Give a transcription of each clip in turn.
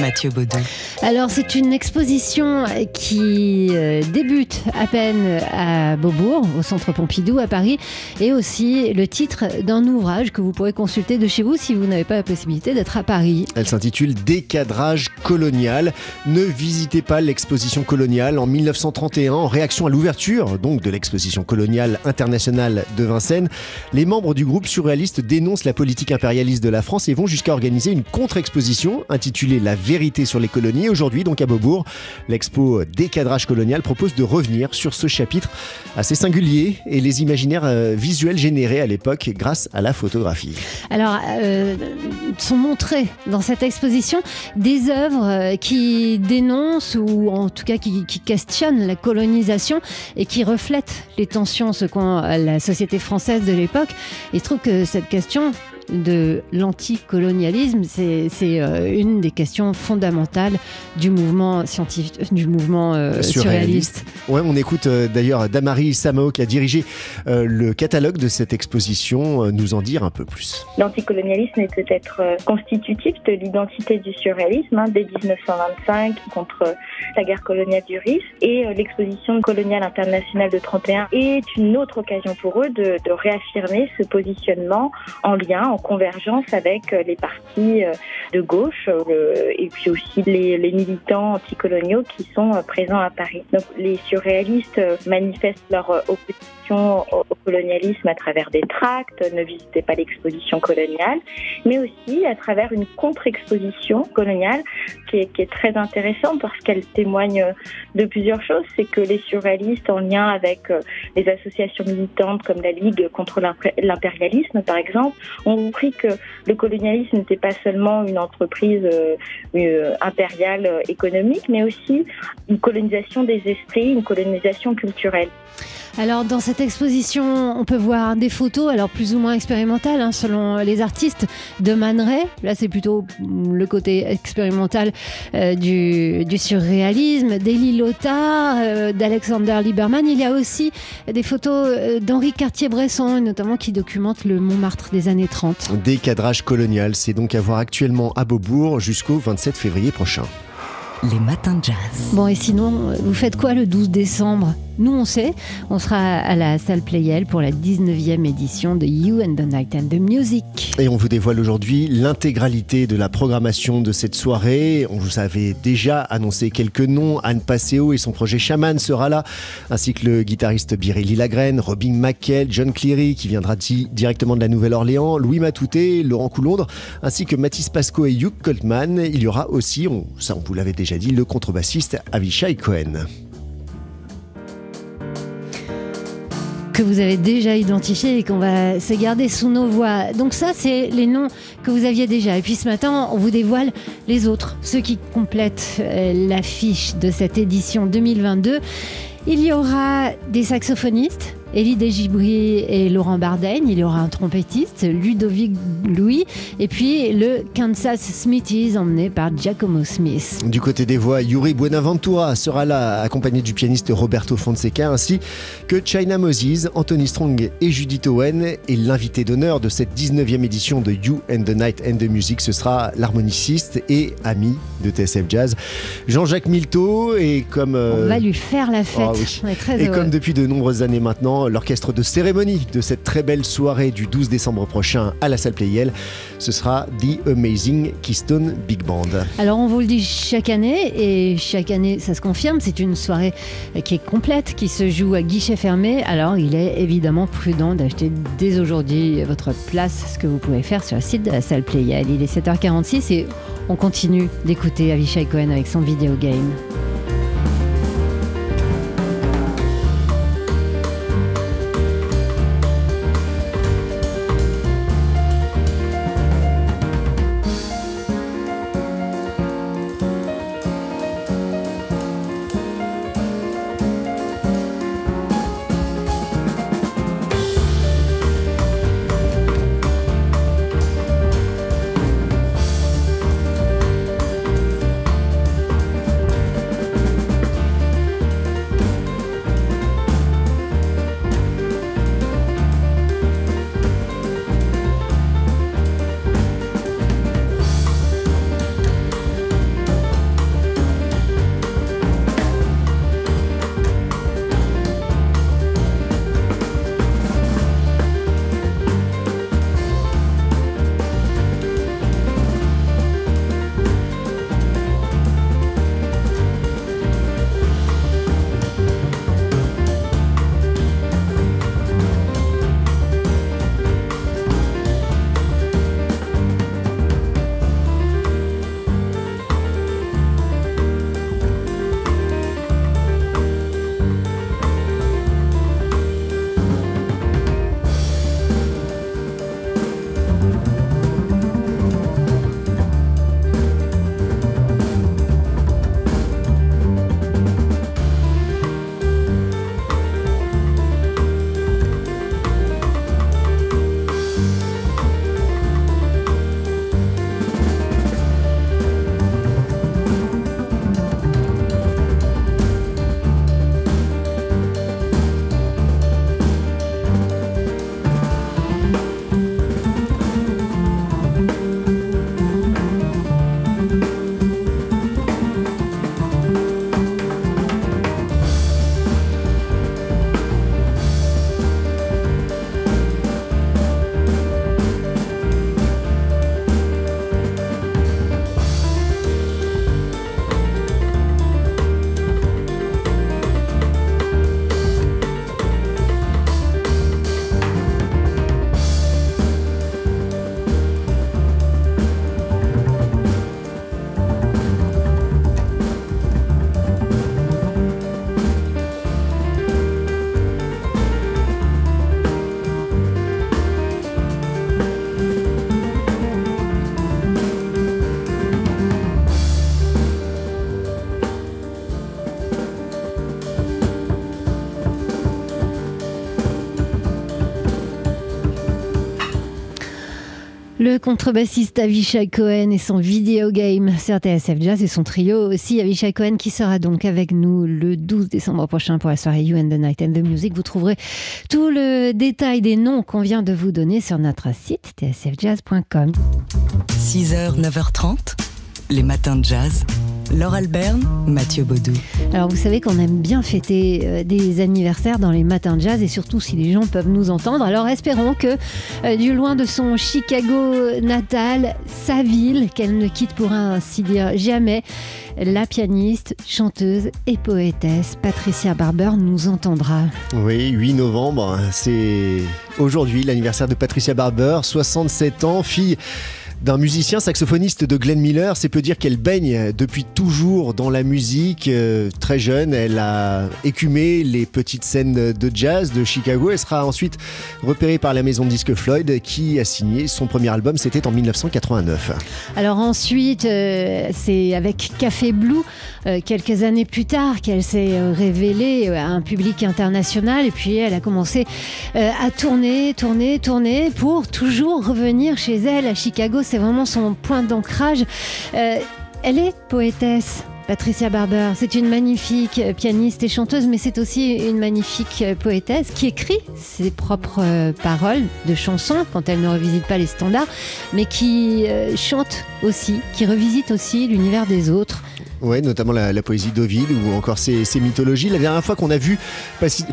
Mathieu Baudou. Alors, c'est une exposition qui euh, débute à peine à Beaubourg, au Centre Pompidou à Paris, et aussi le titre d'un ouvrage que vous pourrez consulter de chez vous si vous n'avez pas la possibilité d'être à Paris. Elle s'intitule Décadrage colonial. Ne visitez pas l'exposition coloniale en 1931 en réaction à l'ouverture donc de l'exposition coloniale internationale de Vincennes. Les membres du groupe surréaliste dénoncent la politique impérialiste de la France et vont jusqu'à organiser une contre-exposition intitulée La vérité sur les colonies. Aujourd'hui, donc à Beaubourg, l'expo Décadrage colonial propose de revenir sur ce chapitre assez singulier et les imaginaires euh, visuels générés à l'époque grâce à la photographie. Alors, euh, sont montrées dans cette exposition des œuvres euh, qui dénoncent ou en tout cas qui, questionnent la colonisation et qui reflètent les tensions ce qu'ont la société française de l'époque. Il se trouve que cette question de l'anticolonialisme, c'est euh, une des questions fondamentales du mouvement scientifique, du mouvement euh, surréaliste. Ouais, on écoute euh, d'ailleurs Damari Samao qui a dirigé le catalogue de cette exposition nous en dire un peu plus. L'anticolonialisme est peut-être constitutif de l'identité du surréalisme hein, dès 1925 contre la guerre coloniale du RIF et l'exposition coloniale internationale de 31 est une autre occasion pour eux de, de réaffirmer ce positionnement en lien en convergence avec euh, les partis euh, de gauche euh, et puis aussi les, les militants anticoloniaux qui sont présents à Paris. Donc les surréalistes manifestent leur opposition au colonialisme à travers des tracts, ne visitez pas l'exposition coloniale, mais aussi à travers une contre-exposition coloniale qui est, qui est, très intéressante parce qu'elle témoigne de plusieurs choses. C'est que les surréalistes, en lien avec les associations militantes comme la Ligue contre l'impérialisme, par exemple, ont compris que le colonialisme n'était pas seulement une entreprise euh, euh, impériale euh, économique, mais aussi une colonisation des esprits, une colonisation culturelle. Alors dans cette exposition, on peut voir des photos, alors plus ou moins expérimentales hein, selon les artistes, de Man Là, c'est plutôt le côté expérimental du, surréalisme, d'Elie Lothar, d'Alexander Lieberman. Il y a aussi des photos d'Henri Cartier-Bresson, notamment qui documentent le Montmartre des années 30. Des cadrages colonial, c'est donc à voir actuellement à Beaubourg jusqu'au 27 février prochain. Les matins de jazz. Bon, et sinon, vous faites quoi le 12 décembre? Nous, on sait, on sera à la salle Playel pour la 19e édition de You and the Night and the Music. Et on vous dévoile aujourd'hui l'intégralité de la programmation de cette soirée. On vous avait déjà annoncé quelques noms. Anne Passeo et son projet Shaman sera là, ainsi que le guitariste Biréli Lagraine, Robin McKell, John Cleary qui viendra directement de la Nouvelle-Orléans, Louis Matouté, Laurent Coulondre, ainsi que Mathis Pasco et Hugh Coltman. Il y aura aussi, ça on vous l'avait déjà dit, le contrebassiste Avishai Cohen. Que vous avez déjà identifié et qu'on va se garder sous nos voix. Donc ça, c'est les noms que vous aviez déjà. Et puis ce matin, on vous dévoile les autres, ceux qui complètent euh, l'affiche de cette édition 2022. Il y aura des saxophonistes, Elie Desgibri et Laurent Bardaigne. Il y aura un trompettiste, Ludovic Louis, et puis le Kansas Smithies emmené par Giacomo Smith. Du côté des voix, Yuri Buenaventura sera là, accompagné du pianiste Roberto Fonseca, ainsi que China Moses, Anthony Strong et Judith Owen. Et l'invité d'honneur de cette 19e édition de You and the Night and the Music, ce sera l'harmoniciste et ami de TSF Jazz, Jean-Jacques Milteau. Et comme, On va lui faire la fête. Ah et comme depuis de nombreuses années maintenant, l'orchestre de cérémonie de cette très belle soirée du 12 décembre prochain à la salle Playel. Ce sera The Amazing Keystone Big Band. Alors on vous le dit chaque année et chaque année ça se confirme, c'est une soirée qui est complète, qui se joue à guichet fermé. Alors il est évidemment prudent d'acheter dès aujourd'hui votre place, ce que vous pouvez faire sur le site de la salle Playel. Il est 7h46 et on continue d'écouter Avishai Cohen avec son vidéo game. Le contrebassiste Avishai Cohen et son vidéo game sur TSF Jazz et son trio aussi. Avishai Cohen qui sera donc avec nous le 12 décembre prochain pour la soirée You and the Night and the Music. Vous trouverez tout le détail des noms qu'on vient de vous donner sur notre site tsfjazz.com. 6h, 9h30, les matins de jazz. Laure Alberne, Mathieu Baudou. Alors vous savez qu'on aime bien fêter euh, des anniversaires dans les matins de jazz et surtout si les gens peuvent nous entendre. Alors espérons que euh, du loin de son Chicago natal, sa ville, qu'elle ne quitte pour ainsi dire jamais, la pianiste, chanteuse et poétesse Patricia Barber nous entendra. Oui, 8 novembre, c'est aujourd'hui l'anniversaire de Patricia Barber, 67 ans, fille d'un musicien saxophoniste de Glenn Miller. C'est peu dire qu'elle baigne depuis toujours dans la musique. Euh, très jeune, elle a écumé les petites scènes de jazz de Chicago. Elle sera ensuite repérée par la maison de disque Floyd qui a signé son premier album. C'était en 1989. Alors ensuite, euh, c'est avec Café Blue, euh, quelques années plus tard, qu'elle s'est révélée à un public international. Et puis elle a commencé à tourner, tourner, tourner pour toujours revenir chez elle à Chicago vraiment son point d'ancrage. Euh, elle est poétesse. Patricia Barber, c'est une magnifique pianiste et chanteuse, mais c'est aussi une magnifique poétesse qui écrit ses propres euh, paroles de chansons quand elle ne revisite pas les standards, mais qui euh, chante aussi, qui revisite aussi l'univers des autres. Oui, notamment la, poésie d'Ovide ou encore ses, mythologies. La dernière fois qu'on a vu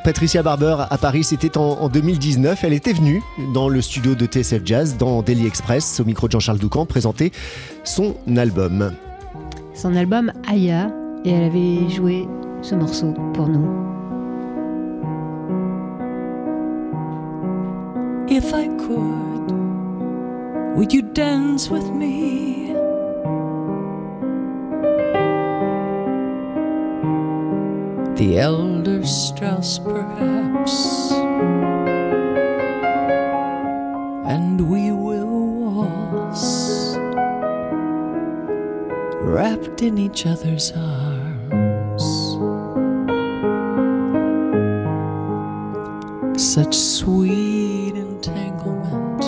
Patricia Barber à Paris, c'était en, 2019. Elle était venue dans le studio de TSF Jazz, dans Daily Express, au micro de Jean-Charles Doucan, présenter son album. Son album Aya, et elle avait joué ce morceau pour nous. If I could, would you dance with me? The elder Strauss, perhaps. And we will waltz, wrapped in each other's arms. Such sweet entanglement.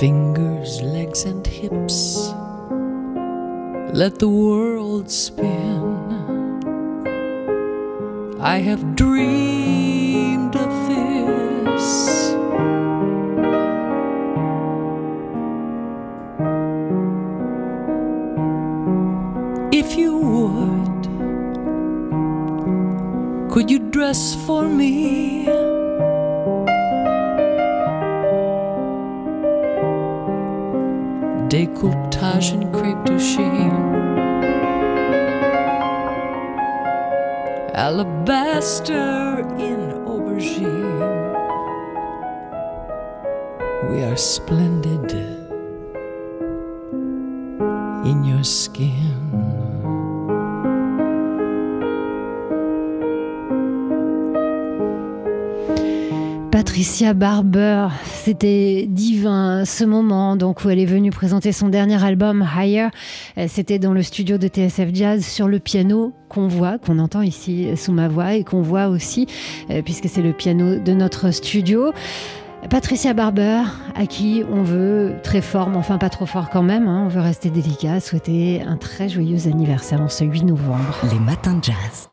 Fingers, legs, and hips let the world spin. I have dreamed of this. If you would, could you dress for me? décolletage and crepe de chine. Alabaster in aubergine. We are splendid in your skin. Patricia Barber, c'était divin ce moment donc où elle est venue présenter son dernier album Higher. Euh, c'était dans le studio de TSF Jazz sur le piano qu'on voit, qu'on entend ici sous ma voix et qu'on voit aussi euh, puisque c'est le piano de notre studio. Patricia Barber, à qui on veut très fort, mais enfin pas trop fort quand même, hein, on veut rester délicat, souhaiter un très joyeux anniversaire en ce 8 novembre. Les matins de jazz.